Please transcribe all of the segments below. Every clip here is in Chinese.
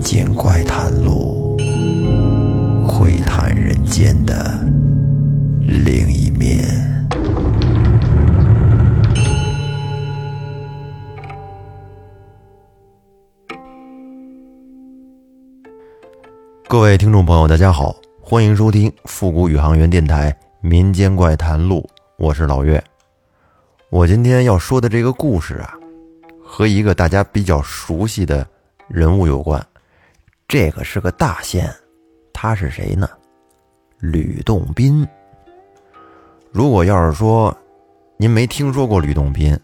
民间怪谈录，窥探人间的另一面。各位听众朋友，大家好，欢迎收听复古宇航员电台《民间怪谈录》，我是老岳。我今天要说的这个故事啊，和一个大家比较熟悉的人物有关。这个是个大仙，他是谁呢？吕洞宾。如果要是说您没听说过吕洞宾，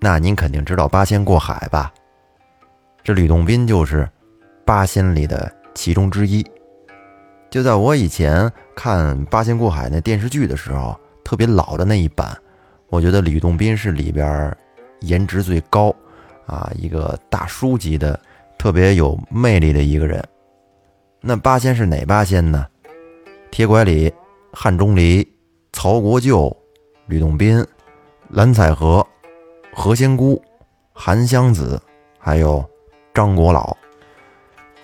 那您肯定知道八仙过海吧？这吕洞宾就是八仙里的其中之一。就在我以前看《八仙过海》那电视剧的时候，特别老的那一版。我觉得吕洞宾是里边颜值最高啊，一个大叔级的，特别有魅力的一个人。那八仙是哪八仙呢？铁拐李、汉钟离、曹国舅、吕洞宾、蓝采和、何仙姑、韩湘子，还有张国老。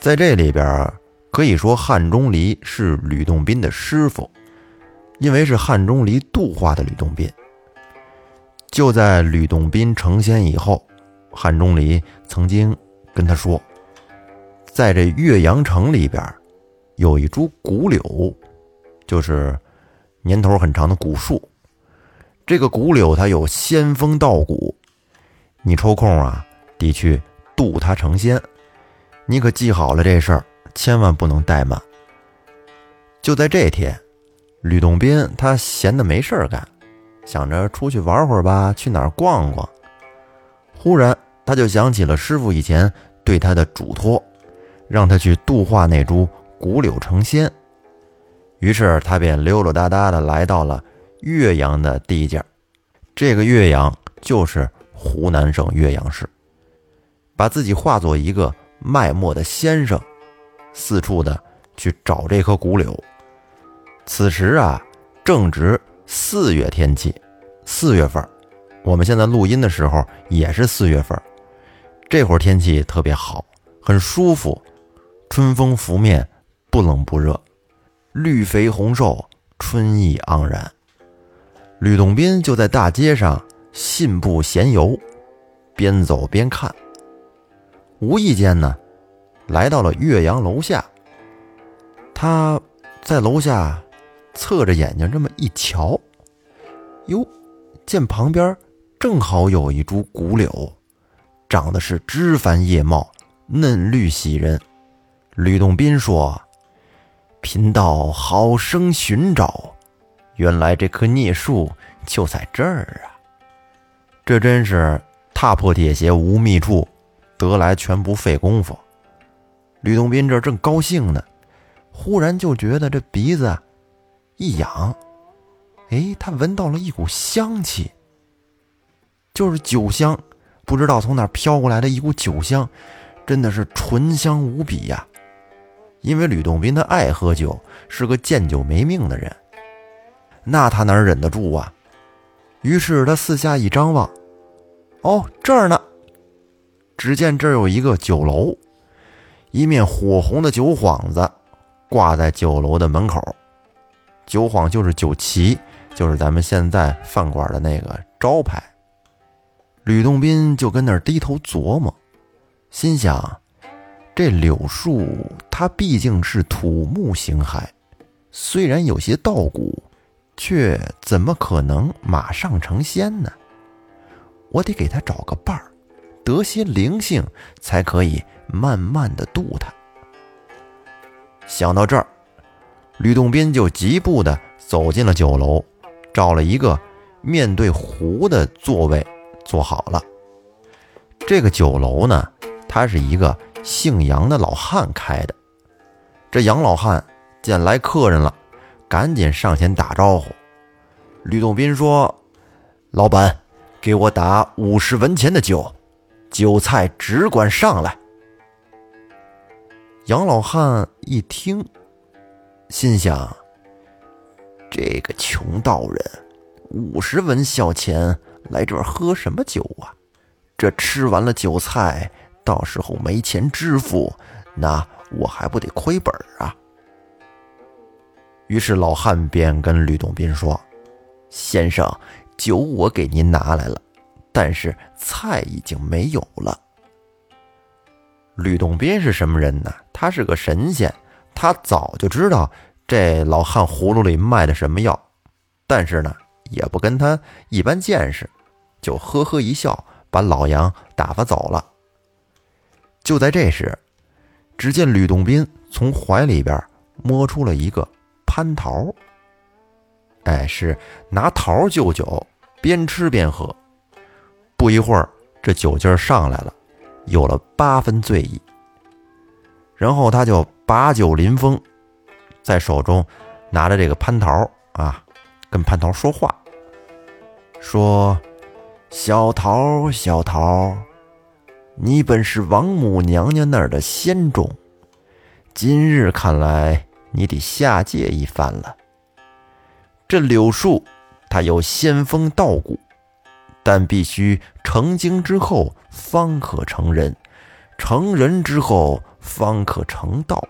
在这里边，可以说汉钟离是吕洞宾的师傅，因为是汉钟离度化的吕洞宾。就在吕洞宾成仙以后，汉钟离曾经跟他说，在这岳阳城里边，有一株古柳，就是年头很长的古树。这个古柳它有仙风道骨，你抽空啊得去渡它成仙。你可记好了这事儿，千万不能怠慢。就在这天，吕洞宾他闲的没事儿干。想着出去玩会儿吧，去哪儿逛逛？忽然，他就想起了师傅以前对他的嘱托，让他去度化那株古柳成仙。于是，他便溜溜达达的来到了岳阳的地界。这个岳阳就是湖南省岳阳市。把自己化作一个卖墨的先生，四处的去找这棵古柳。此时啊，正值。四月天气，四月份，我们现在录音的时候也是四月份，这会儿天气特别好，很舒服，春风拂面，不冷不热，绿肥红瘦，春意盎然。吕洞宾就在大街上信步闲游，边走边看，无意间呢，来到了岳阳楼下。他在楼下。侧着眼睛这么一瞧，哟，见旁边正好有一株古柳，长得是枝繁叶茂，嫩绿喜人。吕洞宾说：“贫道好生寻找，原来这棵孽树就在这儿啊！这真是踏破铁鞋无觅处，得来全不费工夫。”吕洞宾这正高兴呢，忽然就觉得这鼻子。一痒，哎，他闻到了一股香气，就是酒香，不知道从哪飘过来的一股酒香，真的是醇香无比呀。因为吕洞宾他爱喝酒，是个见酒没命的人，那他哪忍得住啊？于是他四下一张望，哦，这儿呢。只见这儿有一个酒楼，一面火红的酒幌子挂在酒楼的门口。酒幌就是酒旗，就是咱们现在饭馆的那个招牌。吕洞宾就跟那儿低头琢磨，心想：这柳树它毕竟是土木形骸，虽然有些道骨，却怎么可能马上成仙呢？我得给他找个伴儿，得些灵性，才可以慢慢的渡他。想到这儿。吕洞宾就疾步的走进了酒楼，找了一个面对湖的座位坐好了。这个酒楼呢，它是一个姓杨的老汉开的。这杨老汉见来客人了，赶紧上前打招呼。吕洞宾说：“老板，给我打五十文钱的酒，酒菜只管上来。”杨老汉一听。心想：这个穷道人，五十文小钱来这儿喝什么酒啊？这吃完了酒菜，到时候没钱支付，那我还不得亏本啊？于是老汉便跟吕洞宾说：“先生，酒我给您拿来了，但是菜已经没有了。”吕洞宾是什么人呢？他是个神仙，他早就知道这老汉葫芦里卖的什么药，但是呢，也不跟他一般见识，就呵呵一笑，把老杨打发走了。就在这时，只见吕洞宾从怀里边摸出了一个。蟠桃，哎，是拿桃就酒，边吃边喝。不一会儿，这酒劲儿上来了，有了八分醉意。然后他就把酒临风，在手中拿着这个蟠桃啊，跟蟠桃说话，说：“小桃，小桃，你本是王母娘娘那儿的仙种，今日看来。”你得下界一番了。这柳树，它有仙风道骨，但必须成精之后方可成人，成人之后方可成道。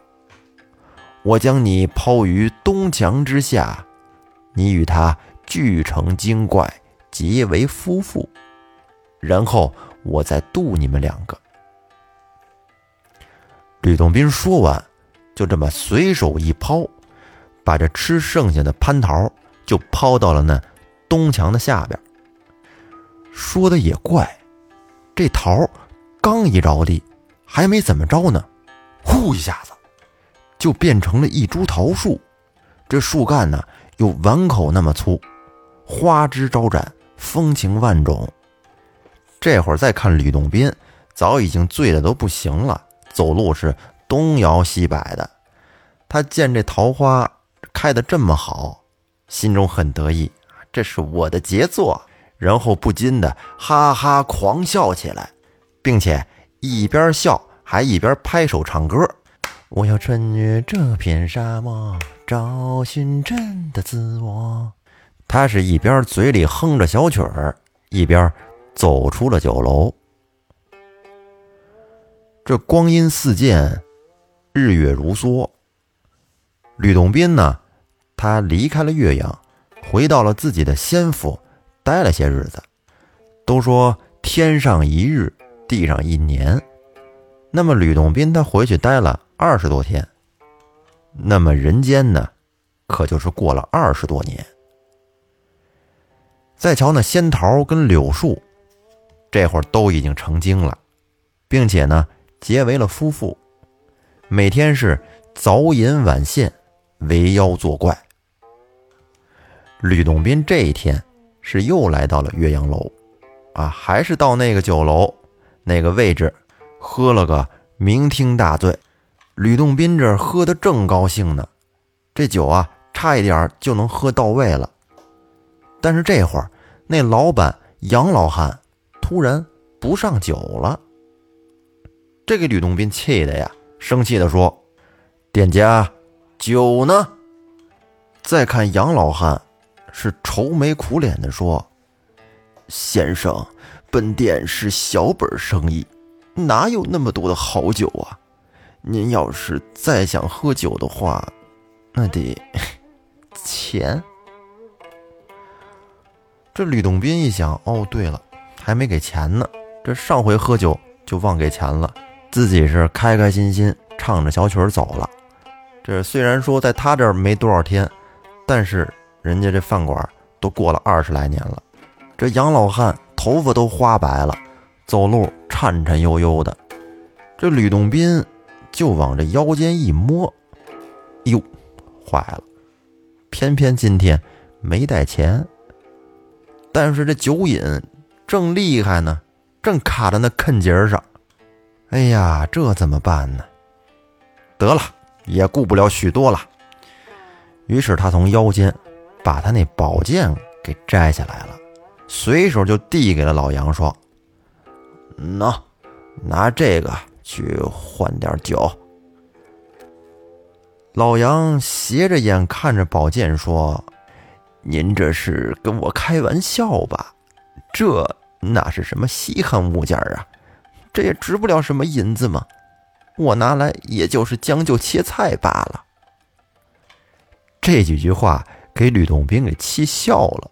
我将你抛于东墙之下，你与他俱成精怪，结为夫妇，然后我再渡你们两个。吕洞宾说完。就这么随手一抛，把这吃剩下的蟠桃就抛到了那东墙的下边。说的也怪，这桃刚一着地，还没怎么着呢，呼一下子就变成了一株桃树。这树干呢有碗口那么粗，花枝招展，风情万种。这会儿再看吕洞宾，早已经醉得都不行了，走路是。东摇西摆的，他见这桃花开得这么好，心中很得意，这是我的杰作，然后不禁的哈哈狂笑起来，并且一边笑还一边拍手唱歌。我要穿越这片沙漠，找寻真的自我。他是一边嘴里哼着小曲儿，一边走出了酒楼。这光阴似箭。日月如梭，吕洞宾呢？他离开了岳阳，回到了自己的仙府，待了些日子。都说天上一日，地上一年。那么吕洞宾他回去待了二十多天，那么人间呢，可就是过了二十多年。再瞧那仙桃跟柳树，这会儿都已经成精了，并且呢，结为了夫妇。每天是早饮晚献，为妖作怪。吕洞宾这一天是又来到了岳阳楼，啊，还是到那个酒楼那个位置，喝了个酩酊大醉。吕洞宾这喝的正高兴呢，这酒啊，差一点就能喝到位了。但是这会儿那老板杨老汉突然不上酒了，这给吕洞宾气的呀。生气的说：“店家，酒呢？”再看杨老汉，是愁眉苦脸的说：“先生，本店是小本生意，哪有那么多的好酒啊？您要是再想喝酒的话，那得钱。” 这吕洞宾一想：“哦，对了，还没给钱呢。这上回喝酒就忘给钱了。”自己是开开心心唱着小曲儿走了。这虽然说在他这儿没多少天，但是人家这饭馆都过了二十来年了。这杨老汉头发都花白了，走路颤颤悠悠的。这吕洞宾就往这腰间一摸，哟，坏了！偏偏今天没带钱，但是这酒瘾正厉害呢，正卡在那坑节上。哎呀，这怎么办呢？得了，也顾不了许多了。于是他从腰间把他那宝剑给摘下来了，随手就递给了老杨，说：“喏，拿这个去换点酒。”老杨斜着眼看着宝剑说：“您这是跟我开玩笑吧？这哪是什么稀罕物件啊？”这也值不了什么银子嘛，我拿来也就是将就切菜罢了。这几句话给吕洞宾给气笑了，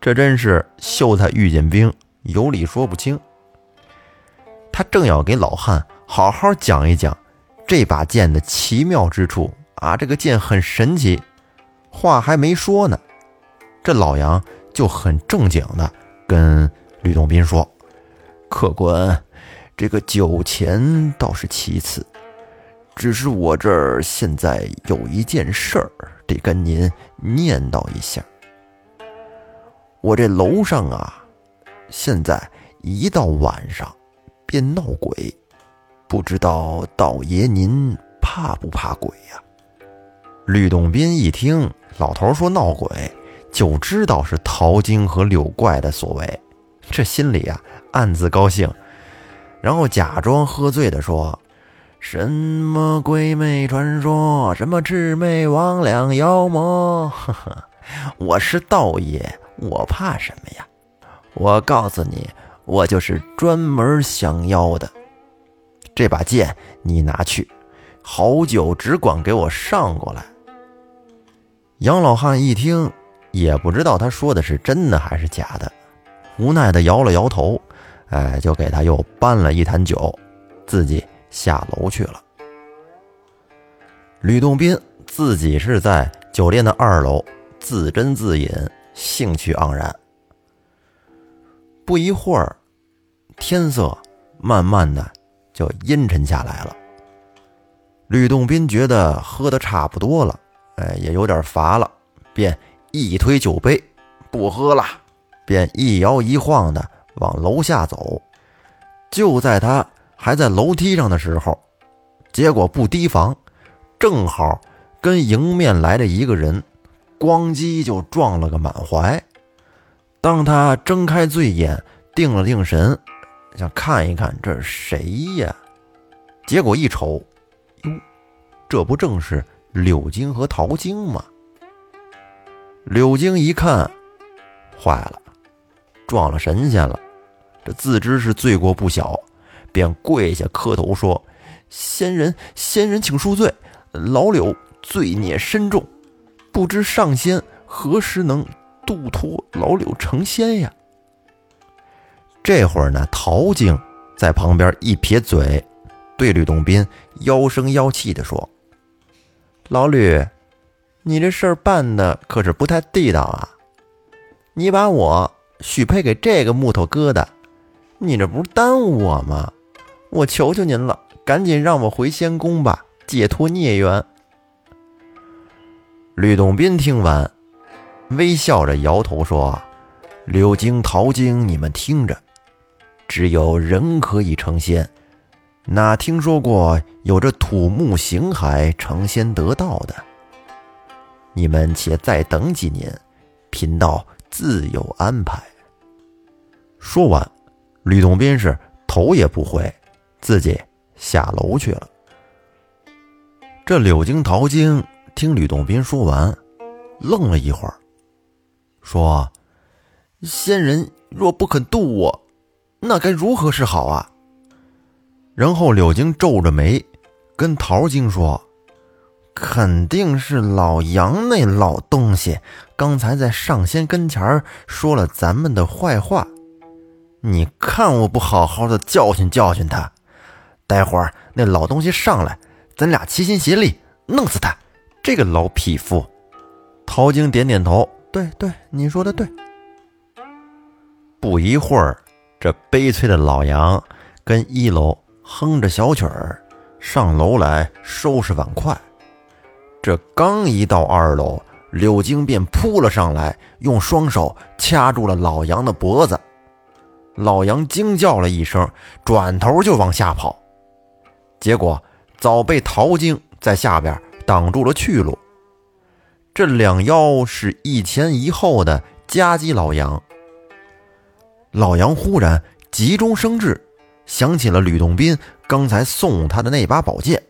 这真是秀才遇见兵，有理说不清。他正要给老汉好好讲一讲这把剑的奇妙之处啊，这个剑很神奇。话还没说呢，这老杨就很正经的跟吕洞宾说：“客官，这个酒钱倒是其次，只是我这儿现在有一件事儿得跟您念叨一下。我这楼上啊，现在一到晚上。”便闹鬼，不知道道爷您怕不怕鬼呀？吕洞宾一听老头说闹鬼，就知道是陶晶和柳怪的所为，这心里啊暗自高兴，然后假装喝醉的说：“什么鬼魅传说，什么魑魅魍魉妖魔，呵呵，我是道爷，我怕什么呀？我告诉你。”我就是专门降妖的，这把剑你拿去，好酒只管给我上过来。杨老汉一听，也不知道他说的是真的还是假的，无奈的摇了摇头，哎，就给他又搬了一坛酒，自己下楼去了。吕洞宾自己是在酒店的二楼自斟自饮，兴趣盎然。不一会儿，天色慢慢的就阴沉下来了。吕洞宾觉得喝的差不多了，哎，也有点乏了，便一推酒杯，不喝了，便一摇一晃的往楼下走。就在他还在楼梯上的时候，结果不提防，正好跟迎面来的一个人，咣叽就撞了个满怀。当他睁开醉眼，定了定神，想看一看这是谁呀？结果一瞅，哟，这不正是柳晶和陶晶吗？柳京一看，坏了，撞了神仙了。这自知是罪过不小，便跪下磕头说：“仙人，仙人，请恕罪。老柳罪孽深重，不知上仙何时能。”度脱老柳成仙呀！这会儿呢，陶晶在旁边一撇嘴，对吕洞宾妖声妖气的说：“老吕，你这事儿办的可是不太地道啊！你把我许配给这个木头疙瘩，你这不是耽误我吗？我求求您了，赶紧让我回仙宫吧，解脱孽缘。”吕洞宾听完。微笑着摇头说：“柳晶、桃晶，你们听着，只有人可以成仙，哪听说过有着土木形骸成仙得道的？你们且再等几年，贫道自有安排。”说完，吕洞宾是头也不回，自己下楼去了。这柳晶、桃晶听吕洞宾说完，愣了一会儿。说：“仙人若不肯渡我，那该如何是好啊？”然后柳晶皱着眉，跟桃晶说：“肯定是老杨那老东西，刚才在上仙跟前说了咱们的坏话。你看我不好好的教训教训他，待会儿那老东西上来，咱俩齐心协力弄死他。这个老匹夫。”陶晶点点头。对对，你说的对。不一会儿，这悲催的老杨跟一楼哼着小曲儿上楼来收拾碗筷。这刚一到二楼，柳晶便扑了上来，用双手掐住了老杨的脖子。老杨惊叫了一声，转头就往下跑，结果早被陶晶在下边挡住了去路。这两妖是一前一后的夹击老杨。老杨忽然急中生智，想起了吕洞宾刚才送他的那把宝剑，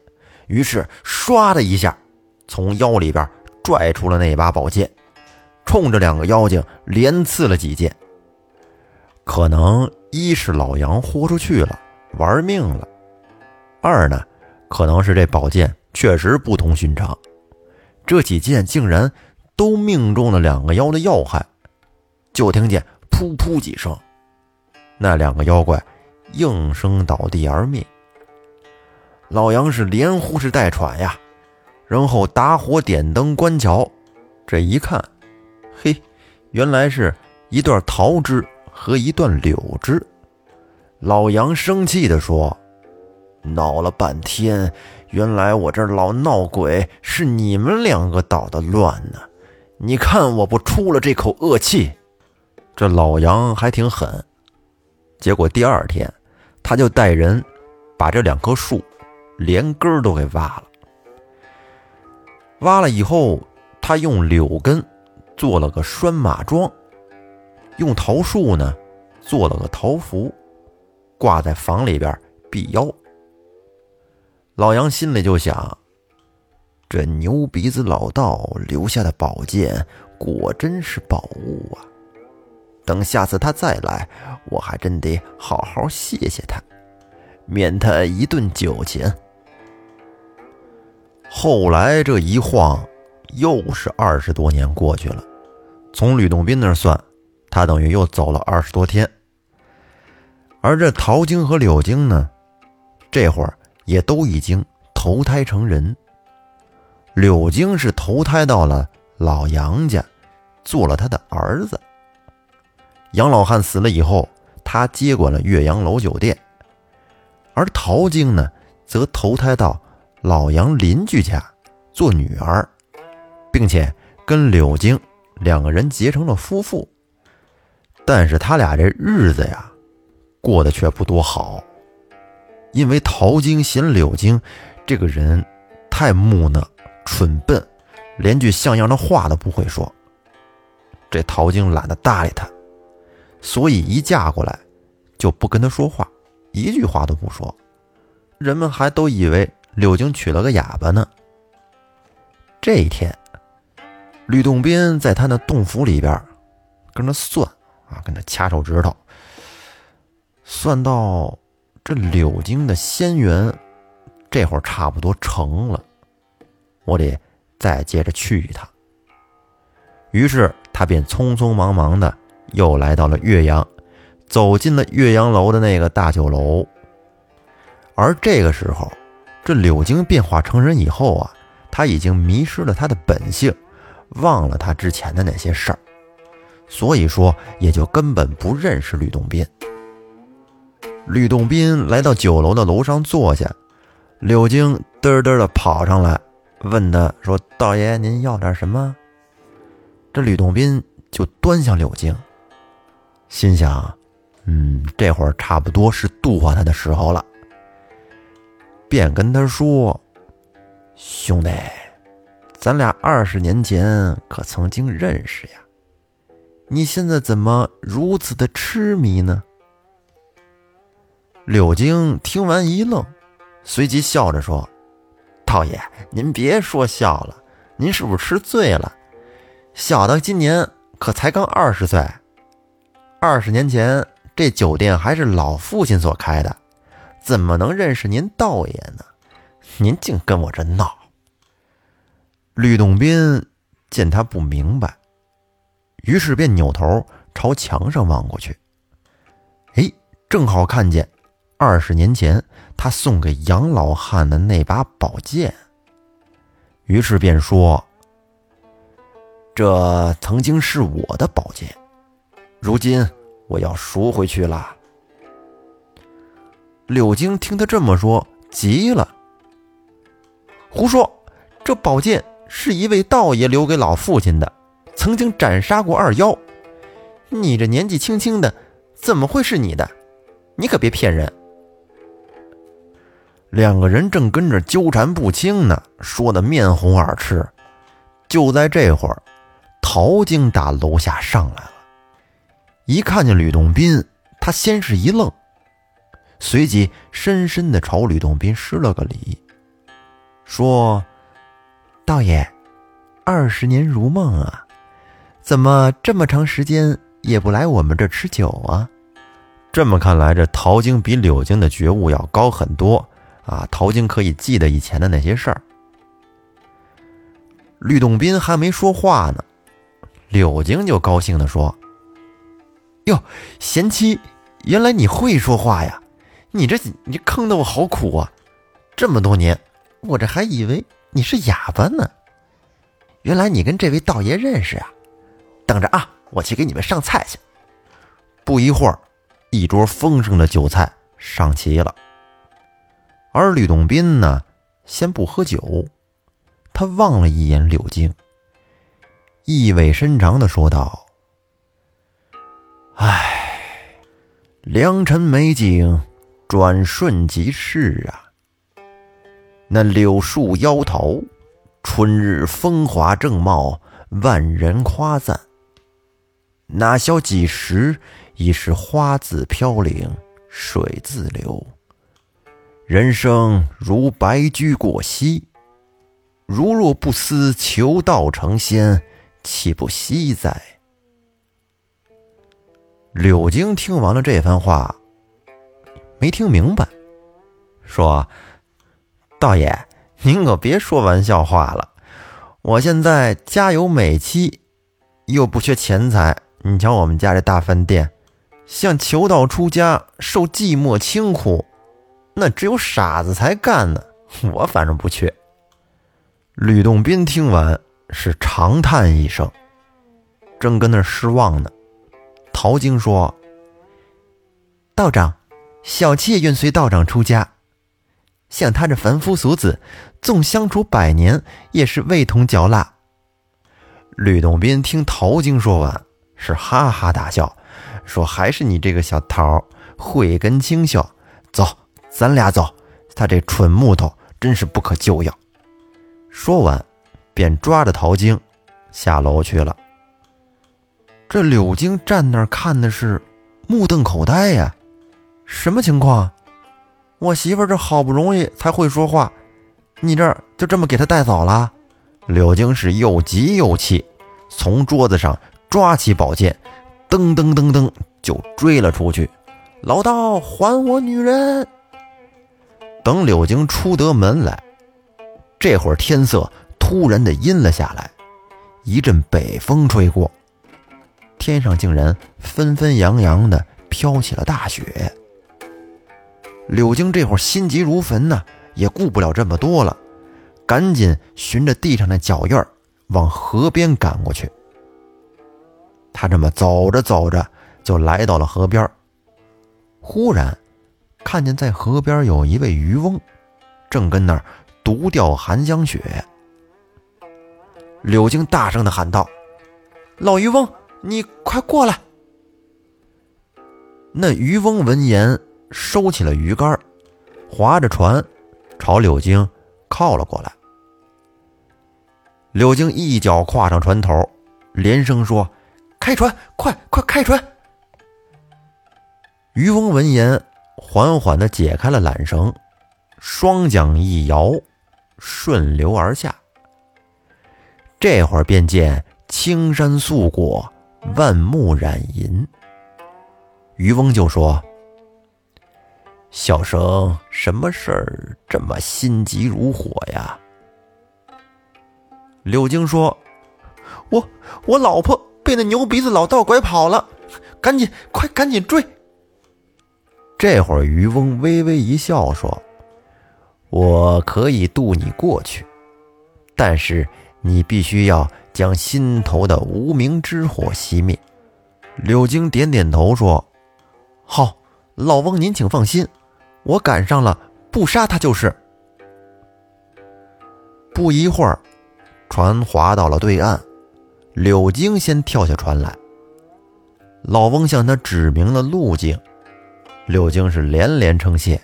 于是唰的一下从腰里边拽出了那把宝剑，冲着两个妖精连刺了几剑。可能一是老杨豁出去了，玩命了；二呢，可能是这宝剑确实不同寻常，这几剑竟然都命中了两个妖的要害。就听见噗噗几声，那两个妖怪应声倒地而灭。老杨是连呼是带喘呀，然后打火点灯观瞧，这一看，嘿，原来是一段桃枝和一段柳枝。老杨生气地说：“闹了半天，原来我这老闹鬼是你们两个捣的乱呢！你看我不出了这口恶气！”这老杨还挺狠，结果第二天，他就带人把这两棵树连根都给挖了。挖了以后，他用柳根做了个拴马桩，用桃树呢做了个桃符，挂在房里边辟妖。老杨心里就想：这牛鼻子老道留下的宝剑，果真是宝物啊！等下次他再来，我还真得好好谢谢他，免他一顿酒钱。后来这一晃，又是二十多年过去了。从吕洞宾那儿算，他等于又走了二十多天。而这陶晶和柳晶呢，这会儿也都已经投胎成人。柳晶是投胎到了老杨家，做了他的儿子。杨老汉死了以后，他接管了岳阳楼酒店，而陶晶呢，则投胎到老杨邻居家做女儿，并且跟柳晶两个人结成了夫妇。但是他俩这日子呀，过得却不多好，因为陶晶嫌柳晶这个人太木讷、蠢笨，连句像样的话都不会说。这陶晶懒得搭理他。所以一嫁过来，就不跟他说话，一句话都不说。人们还都以为柳京娶了个哑巴呢。这一天，吕洞宾在他那洞府里边，跟那算啊，跟那掐手指头，算到这柳京的仙缘，这会儿差不多成了，我得再接着去一趟。于是他便匆匆忙忙的。又来到了岳阳，走进了岳阳楼的那个大酒楼。而这个时候，这柳晶变化成人以后啊，他已经迷失了他的本性，忘了他之前的那些事儿，所以说也就根本不认识吕洞宾。吕洞宾来到酒楼的楼上坐下，柳晶嘚嘚的跑上来，问他说：“道爷，您要点什么？”这吕洞宾就端向柳晶。心想，嗯，这会儿差不多是度化他的时候了，便跟他说：“兄弟，咱俩二十年前可曾经认识呀？你现在怎么如此的痴迷呢？”柳京听完一愣，随即笑着说：“道爷，您别说笑了，您是不是吃醉了？小的今年可才刚二十岁。”二十年前，这酒店还是老父亲所开的，怎么能认识您道爷呢？您净跟我这闹。吕洞宾见他不明白，于是便扭头朝墙上望过去。哎，正好看见二十年前他送给杨老汉的那把宝剑。于是便说：“这曾经是我的宝剑。”如今我要赎回去了。柳京听他这么说，急了：“胡说！这宝剑是一位道爷留给老父亲的，曾经斩杀过二妖。你这年纪轻轻的，怎么会是你的？你可别骗人！”两个人正跟着纠缠不清呢，说的面红耳赤。就在这会儿，陶晶打楼下上来了。一看见吕洞宾，他先是一愣，随即深深的朝吕洞宾施了个礼，说：“道爷，二十年如梦啊，怎么这么长时间也不来我们这吃酒啊？”这么看来，这陶晶比柳晶的觉悟要高很多，啊，陶晶可以记得以前的那些事儿。吕洞宾还没说话呢，柳晶就高兴地说：“哟，贤妻，原来你会说话呀！你这你坑得我好苦啊！这么多年，我这还以为你是哑巴呢。原来你跟这位道爷认识啊！等着啊，我去给你们上菜去。”不一会儿，一桌丰盛的酒菜上齐了。而吕洞宾呢，先不喝酒。他望了一眼柳晶，意味深长的说道：“唉，良辰美景，转瞬即逝啊！那柳树腰头，春日风华正茂，万人夸赞。哪消几时，已是花自飘零，水自流。人生如白驹过隙。”如若不思求道成仙，岂不惜哉？柳京听完了这番话，没听明白，说：“道爷，您可别说玩笑话了。我现在家有美妻，又不缺钱财。你瞧我们家这大饭店，像求道出家、受寂寞清苦，那只有傻子才干呢。我反正不缺。”吕洞宾听完是长叹一声，正跟那失望呢。陶晶说：“道长，小妾愿随道长出家。像他这凡夫俗子，纵相处百年，也是味同嚼蜡。”吕洞宾听陶晶说完，是哈哈大笑，说：“还是你这个小桃慧根清秀，走，咱俩走。他这蠢木头真是不可救药。”说完，便抓着陶晶下楼去了。这柳晶站那儿看的是目瞪口呆呀，什么情况？我媳妇这好不容易才会说话，你这就这么给她带走了？柳晶是又急又气，从桌子上抓起宝剑，噔噔噔噔就追了出去。老道，还我女人！等柳晶出得门来。这会儿天色突然的阴了下来，一阵北风吹过，天上竟然纷纷扬扬的飘起了大雪。柳京这会儿心急如焚呐，也顾不了这么多了，赶紧循着地上的脚印儿往河边赶过去。他这么走着走着，就来到了河边忽然看见在河边有一位渔翁，正跟那儿。独钓寒江雪，柳京大声的喊道：“老渔翁，你快过来！”那渔翁闻言，收起了鱼竿，划着船朝柳京靠了过来。柳京一脚跨上船头，连声说：“开船，快快开船！”渔翁闻言，缓缓的解开了缆绳，双桨一摇。顺流而下，这会儿便见青山素裹，万木染银。渔翁就说：“小生什么事儿这么心急如火呀？”柳京说：“我我老婆被那牛鼻子老道拐跑了，赶紧快赶紧追！”这会儿渔翁微微一笑说。我可以渡你过去，但是你必须要将心头的无名之火熄灭。柳京点点头说：“好，老翁您请放心，我赶上了，不杀他就是。”不一会儿，船划到了对岸，柳京先跳下船来。老翁向他指明了路径，柳京是连连称谢。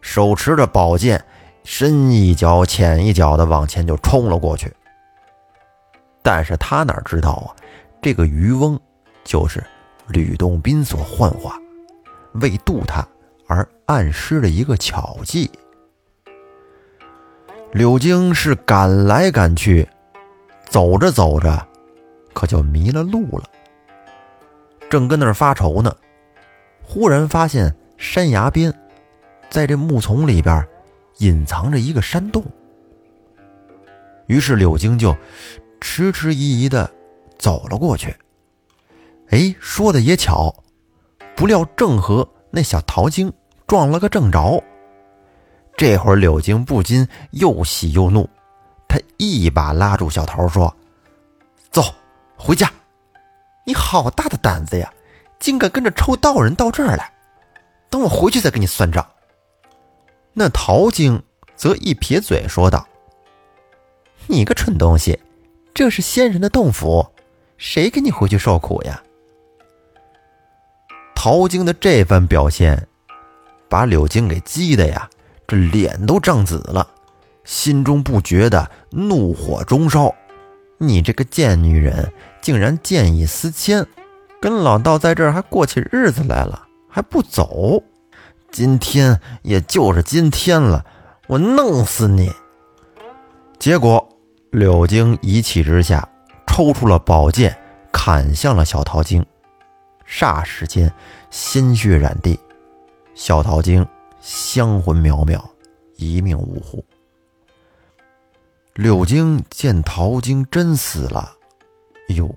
手持着宝剑，深一脚浅一脚的往前就冲了过去。但是他哪知道啊，这个渔翁就是吕洞宾所幻化，为渡他而暗施了一个巧计。柳京是赶来赶去，走着走着，可就迷了路了。正跟那儿发愁呢，忽然发现山崖边。在这木丛里边，隐藏着一个山洞。于是柳京就迟迟疑疑的走了过去。哎，说的也巧，不料正和那小桃精撞了个正着。这会儿柳京不禁又喜又怒，他一把拉住小桃说：“走，回家！你好大的胆子呀，竟敢跟着臭道人到这儿来！等我回去再跟你算账。”那桃精则一撇嘴说道。你个蠢东西，这是仙人的洞府，谁跟你回去受苦呀？陶晶的这番表现，把柳晶给激的呀，这脸都涨紫了，心中不觉得怒火中烧。你这个贱女人，竟然见异思迁，跟老道在这儿还过起日子来了，还不走？今天也就是今天了，我弄死你！结果。柳晶一气之下，抽出了宝剑，砍向了小桃精。霎时间，鲜血染地，小桃精香魂渺渺，一命呜呼。柳京见桃精真死了，哟，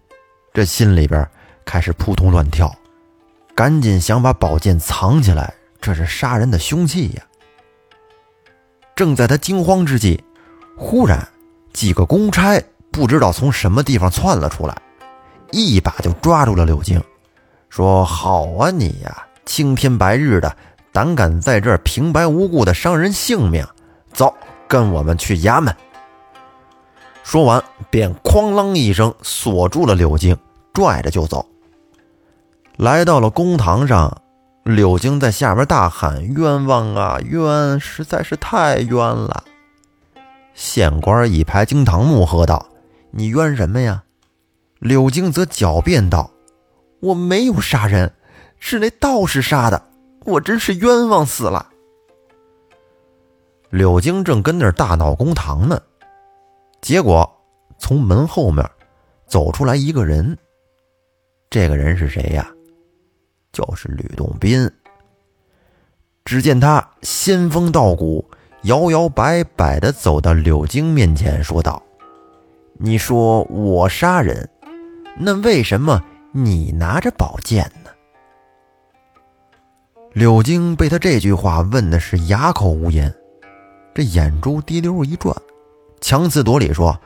这心里边开始扑通乱跳，赶紧想把宝剑藏起来，这是杀人的凶器呀。正在他惊慌之际，忽然。几个公差不知道从什么地方窜了出来，一把就抓住了柳京，说：“好啊，你呀，青天白日的，胆敢在这儿平白无故的伤人性命，走，跟我们去衙门。”说完，便哐啷一声锁住了柳京，拽着就走。来到了公堂上，柳京在下边大喊：“冤枉啊，冤，实在是太冤了！”县官一拍惊堂木，喝道：“你冤什么呀？”柳京则狡辩道：“我没有杀人，是那道士杀的，我真是冤枉死了。”柳京正跟那儿大闹公堂呢，结果从门后面走出来一个人。这个人是谁呀？就是吕洞宾。只见他仙风道骨。摇摇摆摆的走到柳京面前，说道：“你说我杀人，那为什么你拿着宝剑呢？”柳京被他这句话问的是哑口无言，这眼珠滴溜一转，强词夺理说：“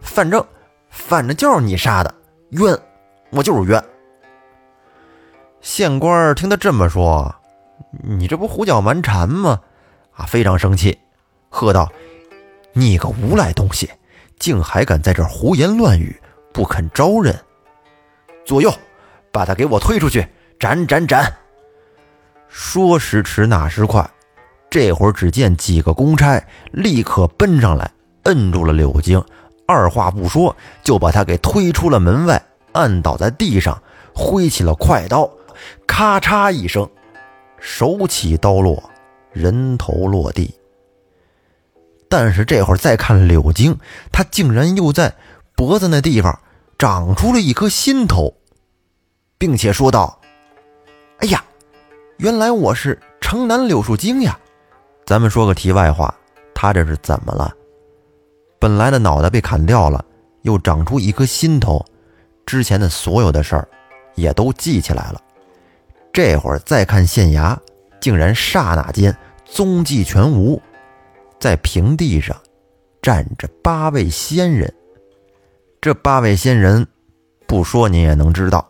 反正，反正就是你杀的，冤，我就是冤。”县官听他这么说，你这不胡搅蛮缠吗？啊，非常生气。喝道：“你个无赖东西，竟还敢在这胡言乱语，不肯招认！左右，把他给我推出去，斩斩斩！”说时迟，那时快，这会儿只见几个公差立刻奔上来，摁住了柳京，二话不说就把他给推出了门外，按倒在地上，挥起了快刀，咔嚓一声，手起刀落，人头落地。但是这会儿再看柳京，他竟然又在脖子那地方长出了一颗新头，并且说道：“哎呀，原来我是城南柳树精呀！”咱们说个题外话，他这是怎么了？本来的脑袋被砍掉了，又长出一颗新头，之前的所有的事儿也都记起来了。这会儿再看县衙，竟然刹那间踪迹全无。在平地上站着八位仙人，这八位仙人不说您也能知道，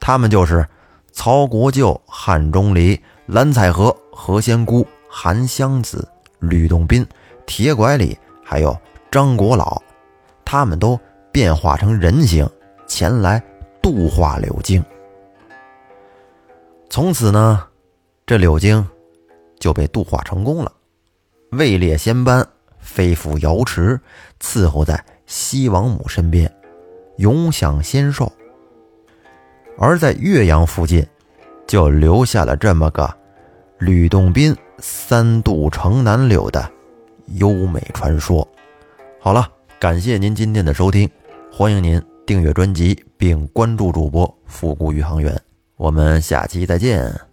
他们就是曹国舅、汉钟离、蓝采和、何仙姑、韩湘子、吕洞宾、铁拐李，还有张国老，他们都变化成人形前来度化柳京。从此呢，这柳京就被度化成功了。位列仙班，飞赴瑶池，伺候在西王母身边，永享仙寿。而在岳阳附近，就留下了这么个吕洞宾三渡城南柳的优美传说。好了，感谢您今天的收听，欢迎您订阅专辑并关注主播复古宇航员，我们下期再见。